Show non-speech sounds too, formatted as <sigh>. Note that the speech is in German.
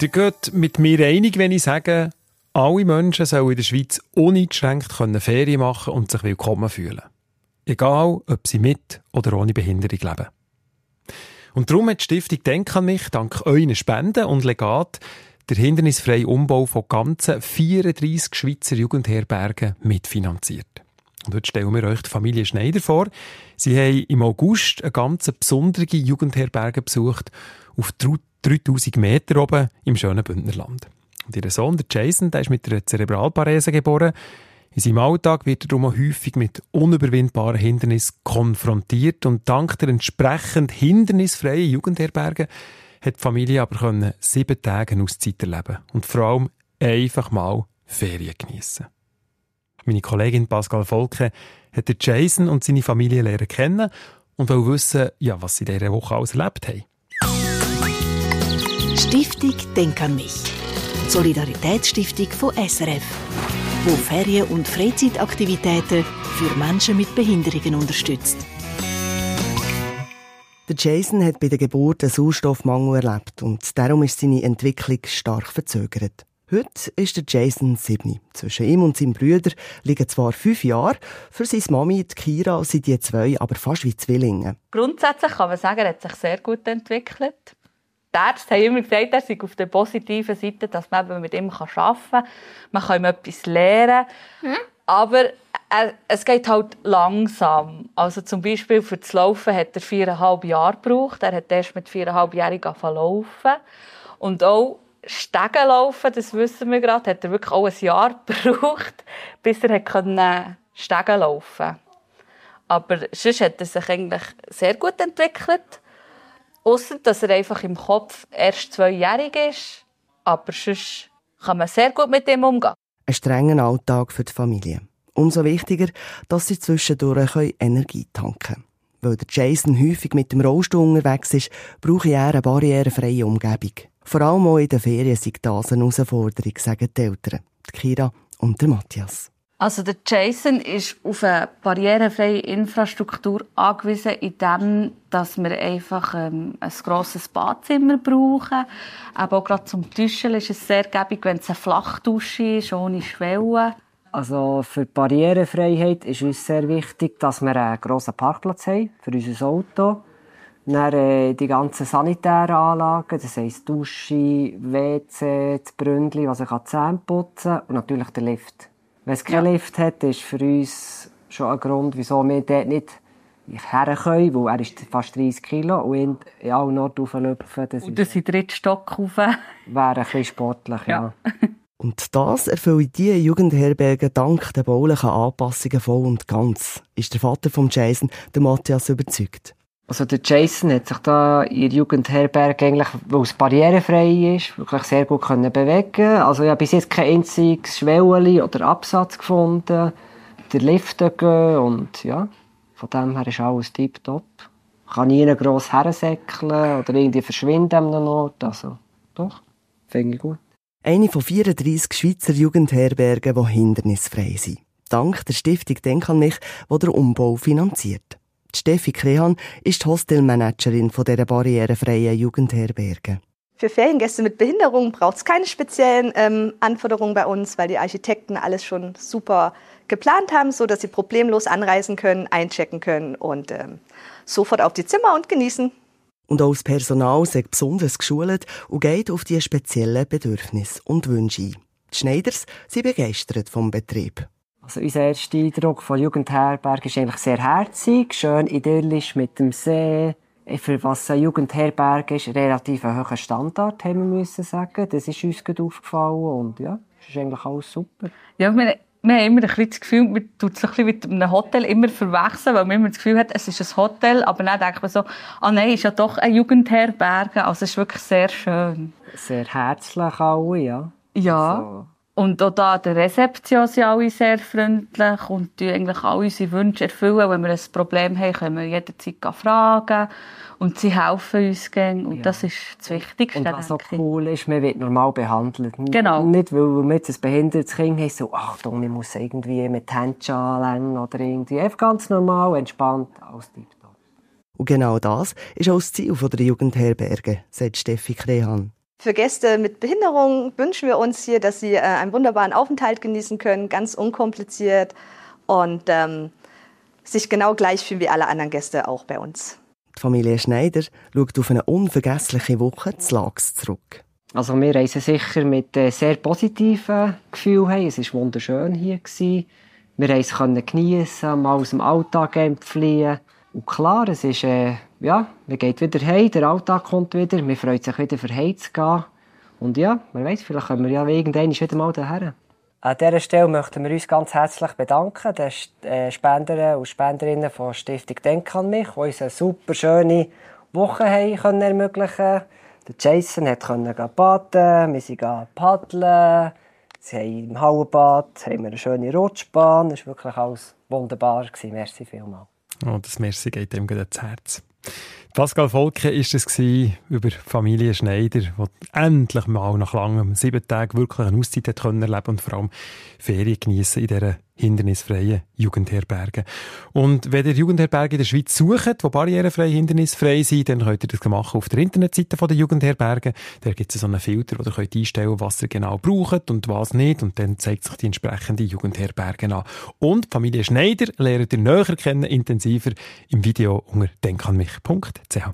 Ihr geht mit mir einig, wenn ich sage, alle Menschen sollen in der Schweiz uneingeschränkt Ferien machen und sich willkommen fühlen. Egal, ob sie mit oder ohne Behinderung leben. Und darum hat die Stiftung Denk an mich dank euren Spenden und Legat der hindernisfreie Umbau von ganzen 34 Schweizer Jugendherbergen mitfinanziert. Und heute stellen wir euch die Familie Schneider vor. Sie haben im August eine ganz besondere Jugendherberge besucht, auf 3000 Meter oben im schönen Bündnerland. Und ihr Sohn, der Jason, der ist mit einer Zerebralparese geboren. In seinem Alltag wird er darum häufig mit unüberwindbaren Hindernissen konfrontiert und dank der entsprechend hindernisfreien Jugendherberge hat die Familie aber können sieben Tage Auszeit erleben und vor allem einfach mal Ferien geniessen. Meine Kollegin Pascal Volke hat Jason und seine Familie lernen kennen und will wissen, ja, was sie in dieser Woche alles erlebt haben. Stiftung Denk an mich. Solidaritätsstiftung von SRF, wo Ferien- und Freizeitaktivitäten für Menschen mit Behinderungen unterstützt. Der Jason hat bei der Geburt einen Sauerstoffmangel erlebt und darum ist seine Entwicklung stark verzögert. Heute ist der Jason sieben. Zwischen ihm und seinem Brüder liegen zwar fünf Jahre, für seine Mami, die Kira, sind die zwei aber fast wie Zwillinge. Grundsätzlich kann man sagen, er hat sich sehr gut entwickelt. Die Ärzte haben immer gesagt, er sei auf der positiven Seite, dass man mit ihm arbeiten kann. Man kann ihm etwas lernen. Hm? Aber äh, es geht halt langsam. Also zum Beispiel für das Laufen hat er viereinhalb Jahre gebraucht. Er hat erst mit viereinhalb Jahren laufen. Und auch Stegen laufen, das wissen wir gerade, hat er wirklich auch ein Jahr <laughs> gebraucht, bis er konnte Stegen laufen Aber sonst hat er sich eigentlich sehr gut entwickelt. Ausser, dass er einfach im Kopf erst zweijährig ist. Aber sonst kann man sehr gut mit ihm umgehen. Ein strenger Alltag für die Familie. Umso wichtiger, dass sie zwischendurch Energie tanken können. Weil Jason häufig mit dem Rollstuhl unterwegs ist, brauche er eine barrierefreie Umgebung. Vor allem auch in den Ferien sei das eine Herausforderung, sagen die Eltern, Kira und Matthias. Also der Jason ist auf eine barrierefreie Infrastruktur angewiesen, indem dass wir einfach ähm, ein grosses Badzimmer brauchen. Aber auch gerade zum Duschen ist es sehr gäbig, wenn es eine Flachdusche ist, ohne Schwellen. Also für die Barrierefreiheit ist uns sehr wichtig, dass wir einen grossen Parkplatz haben für unser Auto. Dann äh, die ganzen sanitären Anlagen, das heisst Dusche, WC, das Bründli, was ich Zähne putzen kann und natürlich der Lift. Wenn es keinen ja. Lift hat, ist für uns schon ein Grund, wieso wir dort nicht her können, weil er ist fast 30 Kilo und ihn in allen Orten rauflöpfen. Das und das ist dritte Stock rauf. Wäre ein bisschen sportlich, ja. ja. <laughs> Und das erfüllen diese Jugendherberge dank der baulichen Anpassungen voll und ganz, ist der Vater von Jason, der Matthias, überzeugt. Also der Jason hat sich da in der Jugendherberge eigentlich, weil es barrierefrei ist, wirklich sehr gut können bewegen. Also ich habe bis jetzt kein einziges Schwelleli oder Absatz gefunden. Der Lift gehen und ja, von dem her ist alles tiptop. Kann nie gross hersäckeln oder irgendwie verschwinden an einem Ort. Also doch, finde ich gut. Eine von 34 Schweizer Jugendherbergen, die hindernisfrei sind. Dank der Stiftung Denk an mich, die der Umbau finanziert. Steffi Krehan ist Hostelmanagerin von dieser barrierefreien Jugendherberge. Für Feriengäste mit Behinderung braucht es keine speziellen ähm, Anforderungen bei uns, weil die Architekten alles schon super geplant haben, so dass sie problemlos anreisen können, einchecken können und ähm, sofort auf die Zimmer und genießen. Und auch das Personal sei besonders geschult und geht auf die speziellen Bedürfnisse und Wünsche ein. Die Schneiders sind begeistert vom Betrieb. Also unser erster Eindruck von Jugendherberg ist eigentlich sehr herzig, schön idyllisch mit dem See. Für was eine Jugendherberg ist, relativ ein hoher Standard, haben wir müssen sagen. Das ist uns gut aufgefallen und ja, das ist eigentlich alles super. Ja, wir, wir haben immer ein bisschen das Gefühl, man tut es ein bisschen mit einem Hotel immer verwechseln, weil man immer das Gefühl hat, es ist ein Hotel, aber dann denkt man so, ah nein, ist ja doch eine Jugendherberge, also es ist wirklich sehr schön. Sehr herzlich alle, ja. Ja. Also und auch da der Rezeption sind alle sehr freundlich und die eigentlich alle unsere Wünsche erfüllen. Wenn wir ein Problem haben, können wir jederzeit fragen. Und sie helfen uns gerne. Und ja. das ist das Wichtigste. Und was so cool ist, man wird normal behandelt. Genau. Nicht, weil wir jetzt ein behindertes Kind haben, so, Achtung, man muss irgendwie mit Händchen anlängen oder irgendwie. Einfach ganz normal, entspannt, alles tiptop. Und genau das ist auch das Ziel der Jugendherberge, sagt Steffi Krehan. Für Gäste mit Behinderung wünschen wir uns hier, dass sie äh, einen wunderbaren Aufenthalt genießen können, ganz unkompliziert und ähm, sich genau gleich fühlen wie alle anderen Gäste auch bei uns. Die Familie Schneider schaut auf eine unvergessliche Woche zu Lags zurück. Also wir reisen sicher mit äh, sehr positiven Gefühlen Es war wunderschön hier. Gewesen. Wir konnten geniessen, mal aus dem Alltag entfliehen. Und klar, es ist, äh, ja, man geht wieder heim, der Alltag kommt wieder, man freut sich wieder für heim zu gehen. Und ja, man weiß, vielleicht kommen wir ja irgendwann wieder mal daher. An dieser Stelle möchten wir uns ganz herzlich bedanken, den äh, Spenderinnen und Spenderinnen von Stiftung Denk an mich, die uns eine super schöne Woche haben ermöglichen konnten. Der Jason konnte baden, wir sind paddeln, sie haben im Hallenbad haben wir eine schöne Rutschbahn, es war wirklich alles wunderbar. Merci vielmals. Oh, das Merci geht dem gut ins Herz. Pascal Volke war es über Familie Schneider, die endlich mal nach langem sieben Tagen wirklich eine Auszeit erleben und vor allem Ferien genießen in dieser hindernisfreien Jugendherbergen. Und wenn ihr Jugendherberge in der Schweiz sucht, die barrierefrei, hindernisfrei sind, dann könnt ihr das machen auf der Internetseite der Jugendherberge. Da gibt es so einen Filter, wo ihr könnt einstellen was ihr genau braucht und was nicht. Und dann zeigt sich die entsprechende Jugendherberge an. Und Familie Schneider lernt ihr näher kennen, intensiver im Video unter denkanmich.ch.